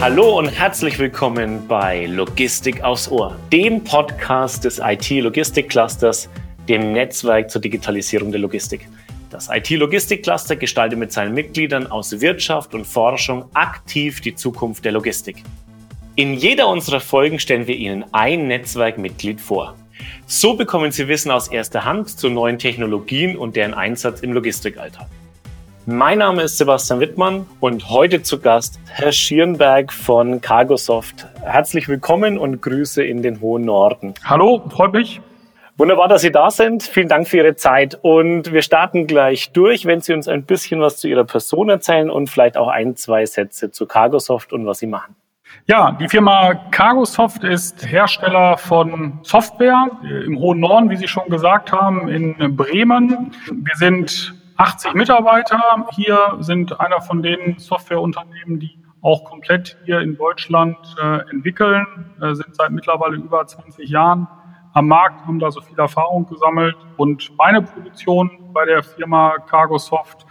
Hallo und herzlich willkommen bei Logistik aufs Ohr, dem Podcast des IT-Logistik-Clusters, dem Netzwerk zur Digitalisierung der Logistik. Das IT-Logistik-Cluster gestaltet mit seinen Mitgliedern aus Wirtschaft und Forschung aktiv die Zukunft der Logistik. In jeder unserer Folgen stellen wir Ihnen ein Netzwerkmitglied vor. So bekommen Sie Wissen aus erster Hand zu neuen Technologien und deren Einsatz im Logistikalltag. Mein Name ist Sebastian Wittmann und heute zu Gast Herr Schierenberg von Cargosoft. Herzlich willkommen und Grüße in den hohen Norden. Hallo, freut mich. Wunderbar, dass Sie da sind. Vielen Dank für Ihre Zeit. Und wir starten gleich durch, wenn Sie uns ein bisschen was zu Ihrer Person erzählen und vielleicht auch ein, zwei Sätze zu Cargosoft und was Sie machen. Ja, die Firma Cargosoft ist Hersteller von Software im hohen Norden, wie Sie schon gesagt haben, in Bremen. Wir sind 80 Mitarbeiter hier sind einer von den Softwareunternehmen, die auch komplett hier in Deutschland äh, entwickeln, äh, sind seit mittlerweile über 20 Jahren am Markt, haben da so viel Erfahrung gesammelt. Und meine Position bei der Firma Cargosoft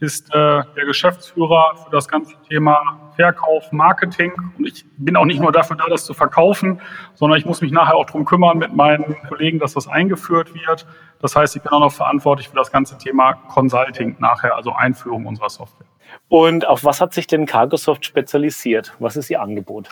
ist äh, der Geschäftsführer für das ganze Thema Verkauf, Marketing. Und ich bin auch nicht nur dafür da, das zu verkaufen, sondern ich muss mich nachher auch darum kümmern mit meinen Kollegen, dass das eingeführt wird. Das heißt, ich bin auch noch verantwortlich für das ganze Thema Consulting nachher, also Einführung unserer Software. Und auf was hat sich denn Cargosoft spezialisiert? Was ist Ihr Angebot?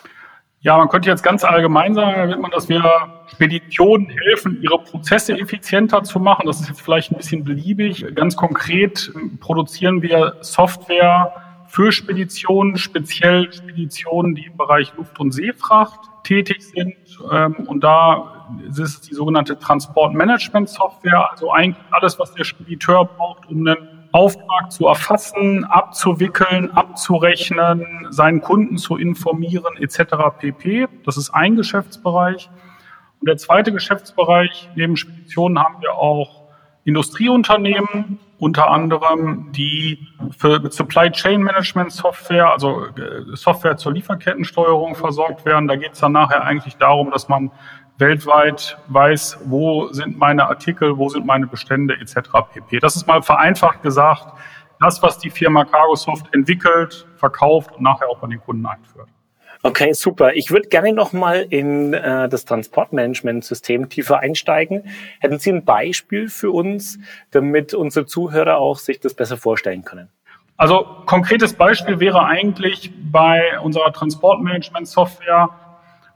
Ja, man könnte jetzt ganz allgemein sagen, man, dass wir Speditionen helfen, ihre Prozesse effizienter zu machen. Das ist jetzt vielleicht ein bisschen beliebig. Ganz konkret produzieren wir Software für Speditionen, speziell Speditionen, die im Bereich Luft- und Seefracht tätig sind. Ähm, und da ist es die sogenannte Transportmanagement-Software, also eigentlich alles, was der Spediteur braucht, um einen Auftrag zu erfassen, abzuwickeln, abzurechnen, seinen Kunden zu informieren etc. pp. Das ist ein Geschäftsbereich. Und der zweite Geschäftsbereich, neben Speditionen haben wir auch Industrieunternehmen, unter anderem die für Supply Chain Management Software, also äh, Software zur Lieferkettensteuerung versorgt werden. Da geht es dann nachher eigentlich darum, dass man weltweit weiß, wo sind meine Artikel, wo sind meine Bestände etc. pp. Das ist mal vereinfacht gesagt das, was die Firma Cargosoft entwickelt, verkauft und nachher auch bei den Kunden einführt. Okay, super. Ich würde gerne nochmal in äh, das Transportmanagementsystem tiefer einsteigen. Hätten Sie ein Beispiel für uns, damit unsere Zuhörer auch sich das besser vorstellen können? Also konkretes Beispiel wäre eigentlich bei unserer Transportmanagement-Software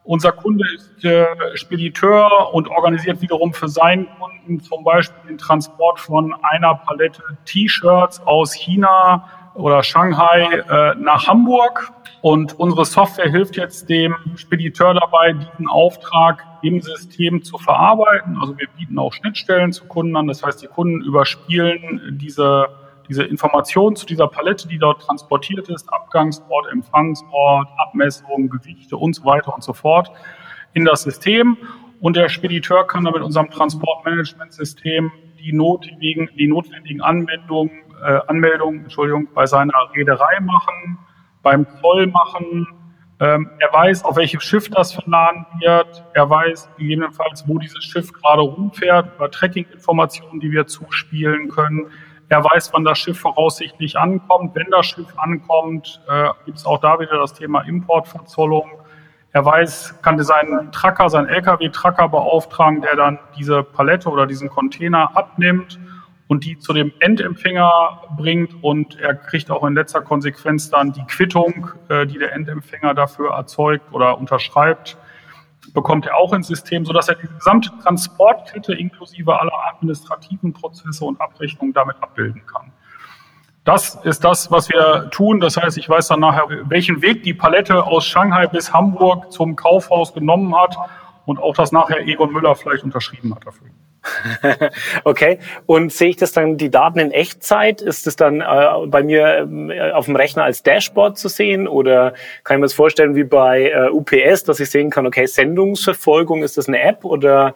unser Kunde ist äh, Spediteur und organisiert wiederum für seinen Kunden zum Beispiel den Transport von einer Palette T-Shirts aus China oder Shanghai äh, nach Hamburg. Und unsere Software hilft jetzt dem Spediteur dabei, diesen Auftrag im System zu verarbeiten. Also wir bieten auch Schnittstellen zu Kunden an. Das heißt, die Kunden überspielen diese diese Informationen zu dieser Palette, die dort transportiert ist, Abgangsort, Empfangsort, Abmessungen, Gewichte und so weiter und so fort in das System. Und der Spediteur kann dann mit unserem Transportmanagementsystem die notwendigen, die notwendigen Anwendungen, äh, Anmeldungen Entschuldigung, bei seiner Reederei machen, beim Zoll machen. Ähm, er weiß, auf welchem Schiff das verladen wird. Er weiß gegebenenfalls, wo dieses Schiff gerade rumfährt, über Tracking-Informationen, die wir zuspielen können. Er weiß, wann das Schiff voraussichtlich ankommt. Wenn das Schiff ankommt, äh, gibt es auch da wieder das Thema Importverzollung. Er weiß, kann seinen Tracker, seinen LKW-Tracker beauftragen, der dann diese Palette oder diesen Container abnimmt und die zu dem Endempfänger bringt. Und er kriegt auch in letzter Konsequenz dann die Quittung, äh, die der Endempfänger dafür erzeugt oder unterschreibt bekommt er auch ins System, sodass er die gesamte Transportkette inklusive aller administrativen Prozesse und Abrechnungen damit abbilden kann. Das ist das, was wir tun. Das heißt, ich weiß dann nachher, welchen Weg die Palette aus Shanghai bis Hamburg zum Kaufhaus genommen hat und auch, dass nachher Egon Müller vielleicht unterschrieben hat dafür. okay. Und sehe ich das dann, die Daten in Echtzeit? Ist es dann äh, bei mir äh, auf dem Rechner als Dashboard zu sehen? Oder kann ich mir das vorstellen wie bei äh, UPS, dass ich sehen kann, okay, Sendungsverfolgung, ist das eine App oder?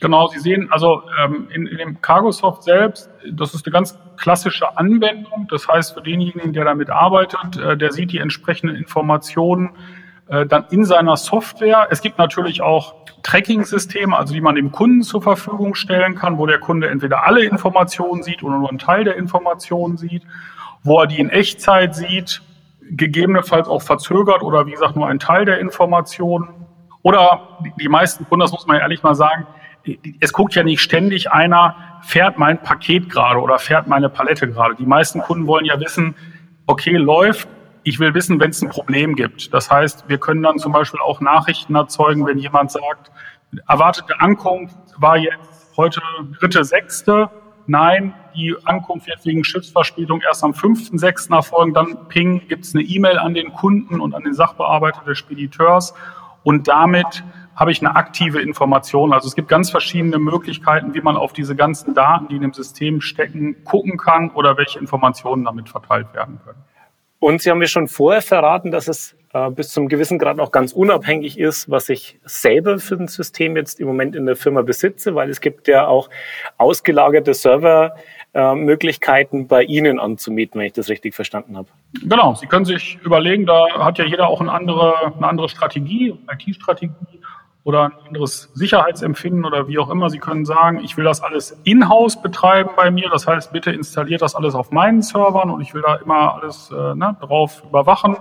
Genau, Sie sehen, also ähm, in, in dem Cargosoft selbst, das ist eine ganz klassische Anwendung. Das heißt, für denjenigen, der damit arbeitet, äh, der sieht die entsprechenden Informationen äh, dann in seiner Software. Es gibt natürlich auch Tracking-Systeme, also die man dem Kunden zur Verfügung stellen kann, wo der Kunde entweder alle Informationen sieht oder nur einen Teil der Informationen sieht, wo er die in Echtzeit sieht, gegebenenfalls auch verzögert oder wie gesagt nur ein Teil der Informationen. Oder die meisten Kunden, das muss man ehrlich mal sagen, es guckt ja nicht ständig einer, fährt mein Paket gerade oder fährt meine Palette gerade. Die meisten Kunden wollen ja wissen, okay, läuft. Ich will wissen, wenn es ein Problem gibt. Das heißt, wir können dann zum Beispiel auch Nachrichten erzeugen, wenn jemand sagt, erwartete Ankunft war jetzt heute dritte, sechste. Nein, die Ankunft wird wegen Schiffsverspätung erst am 5.6. erfolgen. Dann ping, gibt es eine E-Mail an den Kunden und an den Sachbearbeiter des Spediteurs. Und damit habe ich eine aktive Information. Also es gibt ganz verschiedene Möglichkeiten, wie man auf diese ganzen Daten, die in dem System stecken, gucken kann oder welche Informationen damit verteilt werden können. Und Sie haben mir schon vorher verraten, dass es äh, bis zum gewissen Grad auch ganz unabhängig ist, was ich selber für ein System jetzt im Moment in der Firma besitze, weil es gibt ja auch ausgelagerte Servermöglichkeiten äh, bei Ihnen anzumieten, wenn ich das richtig verstanden habe. Genau, Sie können sich überlegen, da hat ja jeder auch eine andere, eine andere Strategie, IT-Strategie oder ein anderes Sicherheitsempfinden oder wie auch immer. Sie können sagen, ich will das alles in-house betreiben bei mir. Das heißt, bitte installiert das alles auf meinen Servern und ich will da immer alles äh, ne, drauf überwachen.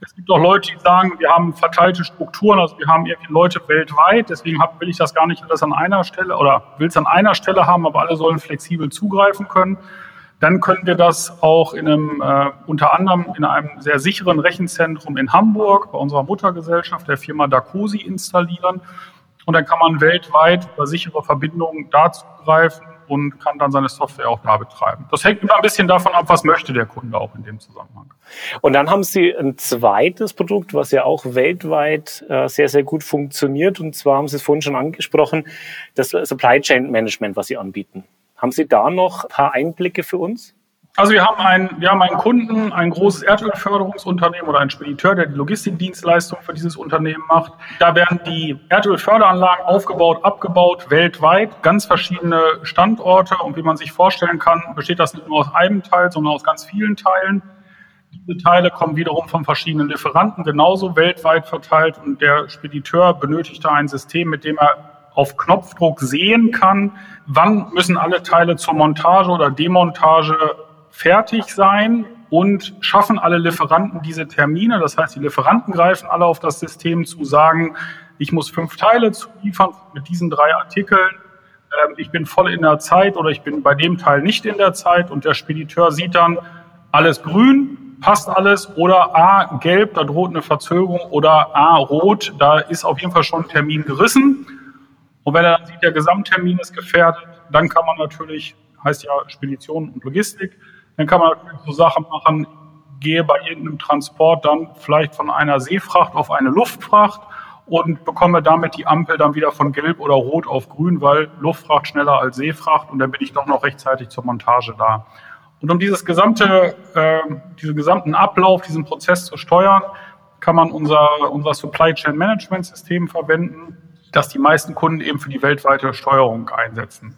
Es gibt auch Leute, die sagen, wir haben verteilte Strukturen, also wir haben irgendwie Leute weltweit, deswegen hab, will ich das gar nicht alles an einer Stelle oder will es an einer Stelle haben, aber alle sollen flexibel zugreifen können. Dann können wir das auch in einem, äh, unter anderem in einem sehr sicheren Rechenzentrum in Hamburg bei unserer Muttergesellschaft, der Firma Dacosi, installieren. Und dann kann man weltweit über sichere Verbindungen da zugreifen und kann dann seine Software auch da betreiben. Das hängt immer ein bisschen davon ab, was möchte der Kunde auch in dem Zusammenhang. Und dann haben Sie ein zweites Produkt, was ja auch weltweit äh, sehr, sehr gut funktioniert. Und zwar haben Sie es vorhin schon angesprochen, das Supply Chain Management, was Sie anbieten. Haben Sie da noch ein paar Einblicke für uns? Also wir haben einen, wir haben einen Kunden, ein großes Erdölförderungsunternehmen oder einen Spediteur, der die Logistikdienstleistung für dieses Unternehmen macht. Da werden die Erdölförderanlagen aufgebaut, abgebaut, weltweit, ganz verschiedene Standorte. Und wie man sich vorstellen kann, besteht das nicht nur aus einem Teil, sondern aus ganz vielen Teilen. Diese Teile kommen wiederum von verschiedenen Lieferanten, genauso weltweit verteilt. Und der Spediteur benötigt da ein System, mit dem er auf Knopfdruck sehen kann, wann müssen alle Teile zur Montage oder Demontage fertig sein und schaffen alle Lieferanten diese Termine. Das heißt, die Lieferanten greifen alle auf das System zu, sagen, ich muss fünf Teile liefern mit diesen drei Artikeln. Ähm, ich bin voll in der Zeit oder ich bin bei dem Teil nicht in der Zeit und der Spediteur sieht dann alles grün, passt alles oder A, gelb, da droht eine Verzögerung oder A, rot, da ist auf jeden Fall schon ein Termin gerissen. Und wenn er dann sieht, der Gesamttermin ist gefährdet, dann kann man natürlich, heißt ja Spedition und Logistik, dann kann man natürlich so Sachen machen, gehe bei irgendeinem Transport dann vielleicht von einer Seefracht auf eine Luftfracht und bekomme damit die Ampel dann wieder von gelb oder rot auf grün, weil Luftfracht schneller als Seefracht und dann bin ich doch noch rechtzeitig zur Montage da. Und um dieses gesamte, äh, diesen gesamten Ablauf, diesen Prozess zu steuern, kann man unser, unser Supply Chain Management System verwenden das die meisten Kunden eben für die weltweite Steuerung einsetzen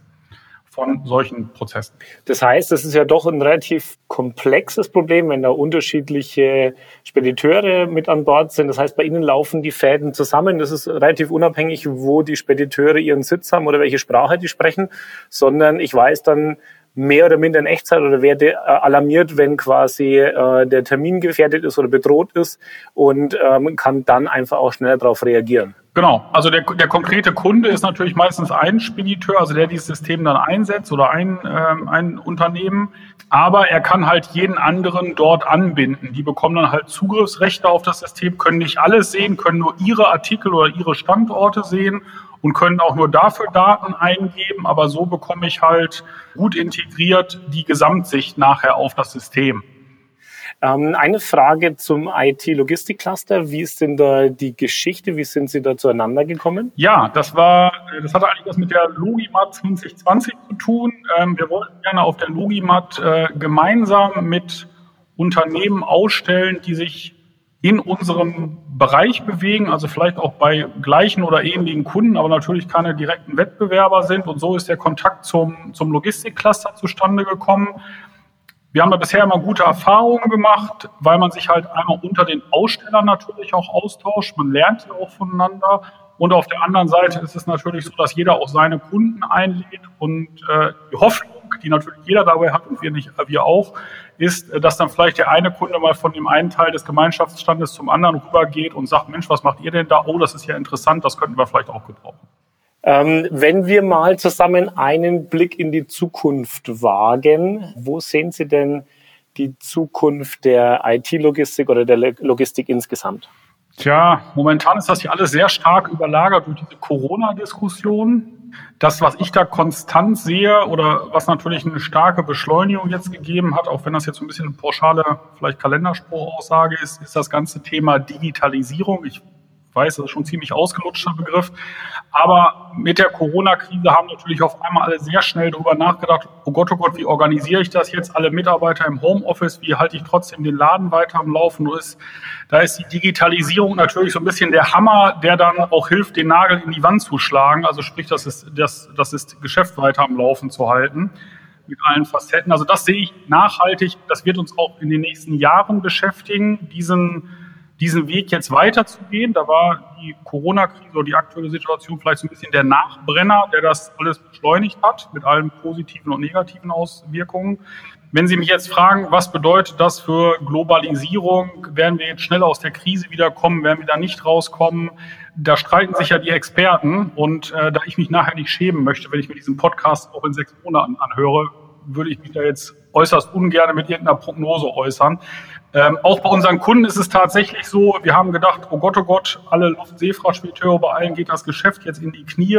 von solchen Prozessen. Das heißt, das ist ja doch ein relativ komplexes Problem, wenn da unterschiedliche Spediteure mit an Bord sind. Das heißt, bei Ihnen laufen die Fäden zusammen. Das ist relativ unabhängig, wo die Spediteure ihren Sitz haben oder welche Sprache die sprechen, sondern ich weiß dann, mehr oder minder in Echtzeit oder werde äh, alarmiert, wenn quasi äh, der Termin gefährdet ist oder bedroht ist und ähm, kann dann einfach auch schneller darauf reagieren. Genau, also der, der konkrete Kunde ist natürlich meistens ein Spediteur, also der dieses System dann einsetzt oder ein, ähm, ein Unternehmen, aber er kann halt jeden anderen dort anbinden. Die bekommen dann halt Zugriffsrechte auf das System, können nicht alles sehen, können nur ihre Artikel oder ihre Standorte sehen und können auch nur dafür Daten eingeben, aber so bekomme ich halt gut integriert die Gesamtsicht nachher auf das System. Ähm, eine Frage zum IT-Logistik-Cluster. Wie ist denn da die Geschichte? Wie sind Sie da zueinander gekommen? Ja, das war, das hatte eigentlich was mit der Logimat 2020 zu tun. Ähm, wir wollten gerne auf der Logimat äh, gemeinsam mit Unternehmen ausstellen, die sich in unserem Bereich bewegen, also vielleicht auch bei gleichen oder ähnlichen Kunden, aber natürlich keine direkten Wettbewerber sind. Und so ist der Kontakt zum, zum Logistikcluster zustande gekommen. Wir haben da bisher immer gute Erfahrungen gemacht, weil man sich halt einmal unter den Ausstellern natürlich auch austauscht. Man lernt ja auch voneinander Und auf der anderen Seite ist es natürlich so, dass jeder auch seine Kunden einlädt und äh, die Hoffnung, die natürlich jeder dabei hat und wir nicht, wir auch, ist, dass dann vielleicht der eine Kunde mal von dem einen Teil des Gemeinschaftsstandes zum anderen rübergeht und sagt, Mensch, was macht ihr denn da? Oh, das ist ja interessant, das könnten wir vielleicht auch gebrauchen. Ähm, wenn wir mal zusammen einen Blick in die Zukunft wagen, wo sehen Sie denn die Zukunft der IT-Logistik oder der Logistik insgesamt? Tja, momentan ist das hier alles sehr stark überlagert durch diese Corona-Diskussion. Das, was ich da konstant sehe oder was natürlich eine starke Beschleunigung jetzt gegeben hat, auch wenn das jetzt ein bisschen eine pauschale, vielleicht Kalenderspruchaussage ist, ist das ganze Thema Digitalisierung. Ich weiß, das ist schon ein ziemlich ausgelutschter Begriff. Aber mit der Corona-Krise haben natürlich auf einmal alle sehr schnell darüber nachgedacht, oh Gott, oh Gott, wie organisiere ich das jetzt? Alle Mitarbeiter im Homeoffice, wie halte ich trotzdem den Laden weiter am Laufen? Nur ist, da ist die Digitalisierung natürlich so ein bisschen der Hammer, der dann auch hilft, den Nagel in die Wand zu schlagen. Also sprich, das ist, das, das ist Geschäft weiter am Laufen zu halten mit allen Facetten. Also das sehe ich nachhaltig. Das wird uns auch in den nächsten Jahren beschäftigen, diesen diesen Weg jetzt weiterzugehen. Da war die Corona-Krise oder die aktuelle Situation vielleicht so ein bisschen der Nachbrenner, der das alles beschleunigt hat, mit allen positiven und negativen Auswirkungen. Wenn Sie mich jetzt fragen, was bedeutet das für Globalisierung? Werden wir jetzt schnell aus der Krise wiederkommen? Werden wir da nicht rauskommen? Da streiten sich ja die Experten. Und äh, da ich mich nachher nicht schämen möchte, wenn ich mir diesen Podcast auch in sechs Monaten anhöre, würde ich mich da jetzt äußerst ungern mit irgendeiner Prognose äußern. Ähm, auch bei unseren Kunden ist es tatsächlich so, wir haben gedacht, oh Gott, oh Gott, alle Luftseefrachtspediteure, bei allen geht das Geschäft jetzt in die Knie.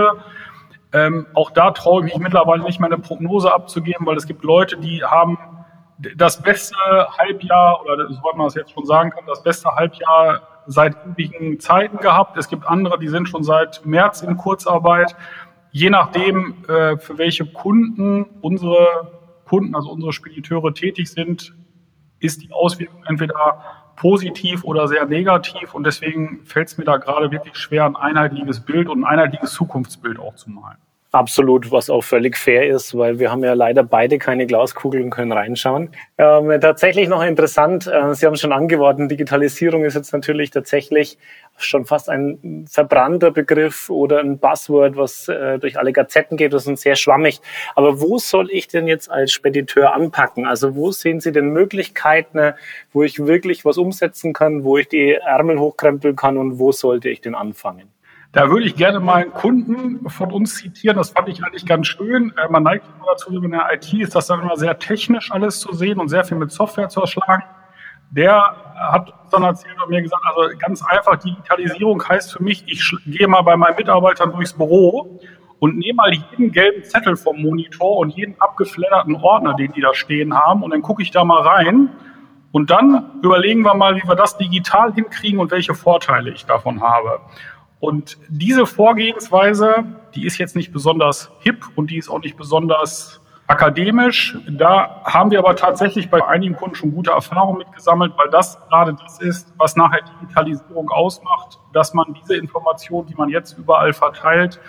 Ähm, auch da traue ich mich mittlerweile nicht mehr eine Prognose abzugeben, weil es gibt Leute, die haben das beste Halbjahr, oder soweit man das jetzt schon sagen kann, das beste Halbjahr seit ewigen Zeiten gehabt. Es gibt andere, die sind schon seit März in Kurzarbeit. Je nachdem, äh, für welche Kunden unsere Kunden, also unsere Spediteure tätig sind, ist die Auswirkung entweder positiv oder sehr negativ. Und deswegen fällt es mir da gerade wirklich schwer, ein einheitliches Bild und ein einheitliches Zukunftsbild auch zu malen. Absolut, was auch völlig fair ist, weil wir haben ja leider beide keine Glaskugel und können reinschauen. Ähm, tatsächlich noch interessant, äh, Sie haben schon angeworfen, Digitalisierung ist jetzt natürlich tatsächlich schon fast ein verbrannter Begriff oder ein Buzzword, was äh, durch alle Gazetten geht, das ist sehr schwammig. Aber wo soll ich denn jetzt als Spediteur anpacken? Also wo sehen Sie denn Möglichkeiten, wo ich wirklich was umsetzen kann, wo ich die Ärmel hochkrempeln kann und wo sollte ich denn anfangen? Da würde ich gerne mal einen Kunden von uns zitieren. Das fand ich eigentlich ganz schön. Äh, man neigt immer dazu, in der IT ist das dann immer sehr technisch alles zu sehen und sehr viel mit Software zu erschlagen. Der hat dann erzählt und mir gesagt, also ganz einfach, Digitalisierung heißt für mich, ich gehe mal bei meinen Mitarbeitern durchs Büro und nehme mal jeden gelben Zettel vom Monitor und jeden abgefledderten Ordner, den die da stehen haben, und dann gucke ich da mal rein und dann überlegen wir mal, wie wir das digital hinkriegen und welche Vorteile ich davon habe. Und diese Vorgehensweise, die ist jetzt nicht besonders hip und die ist auch nicht besonders akademisch. Da haben wir aber tatsächlich bei einigen Kunden schon gute Erfahrungen mitgesammelt, weil das gerade das ist, was nachher Digitalisierung ausmacht, dass man diese Informationen, die man jetzt überall verteilt,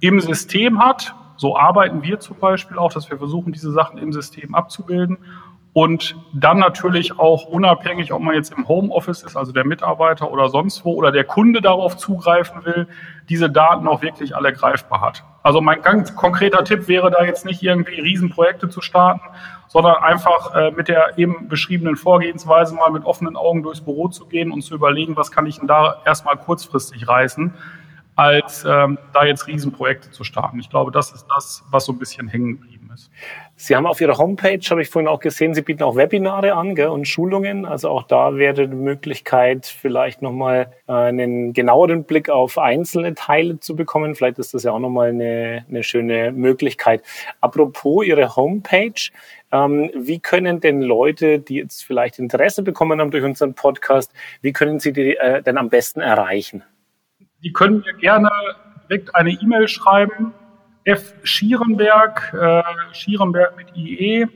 im System hat. So arbeiten wir zum Beispiel auch, dass wir versuchen, diese Sachen im System abzubilden und dann natürlich auch unabhängig, ob man jetzt im Homeoffice ist, also der Mitarbeiter oder sonst wo, oder der Kunde darauf zugreifen will, diese Daten auch wirklich alle greifbar hat. Also mein ganz konkreter Tipp wäre da jetzt nicht irgendwie Riesenprojekte zu starten, sondern einfach äh, mit der eben beschriebenen Vorgehensweise mal mit offenen Augen durchs Büro zu gehen und zu überlegen, was kann ich denn da erstmal kurzfristig reißen, als ähm, da jetzt Riesenprojekte zu starten. Ich glaube, das ist das, was so ein bisschen hängen geblieben ist. Sie haben auf Ihrer Homepage, habe ich vorhin auch gesehen, Sie bieten auch Webinare an gell, und Schulungen. Also auch da wäre die Möglichkeit, vielleicht nochmal äh, einen genaueren Blick auf einzelne Teile zu bekommen. Vielleicht ist das ja auch nochmal eine, eine schöne Möglichkeit. Apropos Ihre Homepage, ähm, wie können denn Leute, die jetzt vielleicht Interesse bekommen haben durch unseren Podcast, wie können Sie die äh, denn am besten erreichen? Die können mir gerne direkt eine E-Mail schreiben F. Schierenberg, äh, Schierenberg mit IE,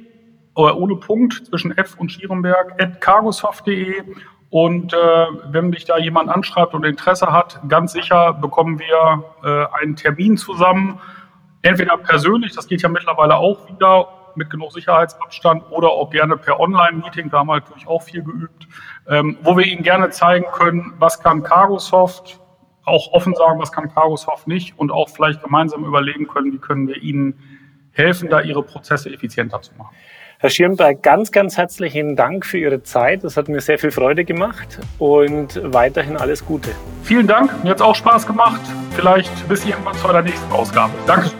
oder ohne Punkt zwischen F und Schierenberg, at cargosoft.de. Und äh, wenn mich da jemand anschreibt und Interesse hat, ganz sicher bekommen wir äh, einen Termin zusammen. Entweder persönlich, das geht ja mittlerweile auch wieder mit genug Sicherheitsabstand, oder auch gerne per Online-Meeting, da haben wir natürlich auch viel geübt, ähm, wo wir Ihnen gerne zeigen können, was kann Cargosoft, auch offen sagen, was kann Cargosoft nicht und auch vielleicht gemeinsam überlegen können, wie können wir ihnen helfen, da ihre Prozesse effizienter zu machen. Herr Schirnberg, ganz, ganz herzlichen Dank für Ihre Zeit. Das hat mir sehr viel Freude gemacht und weiterhin alles Gute. Vielen Dank. Mir hat es auch Spaß gemacht. Vielleicht bis irgendwann zu einer nächsten Ausgabe. Danke.